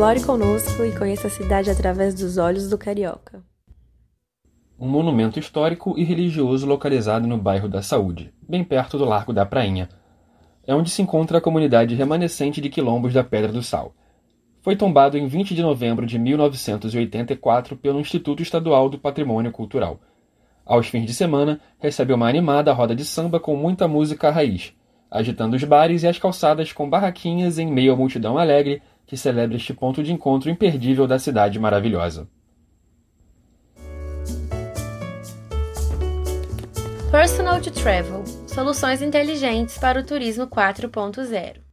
Explore conosco e conheça a cidade através dos olhos do carioca. Um monumento histórico e religioso localizado no bairro da Saúde, bem perto do Largo da Prainha. É onde se encontra a comunidade remanescente de quilombos da Pedra do Sal. Foi tombado em 20 de novembro de 1984 pelo Instituto Estadual do Patrimônio Cultural. Aos fins de semana, recebe uma animada roda de samba com muita música raiz, agitando os bares e as calçadas com barraquinhas em meio à multidão alegre que celebra este ponto de encontro imperdível da cidade maravilhosa. Personal to Travel Soluções inteligentes para o turismo 4.0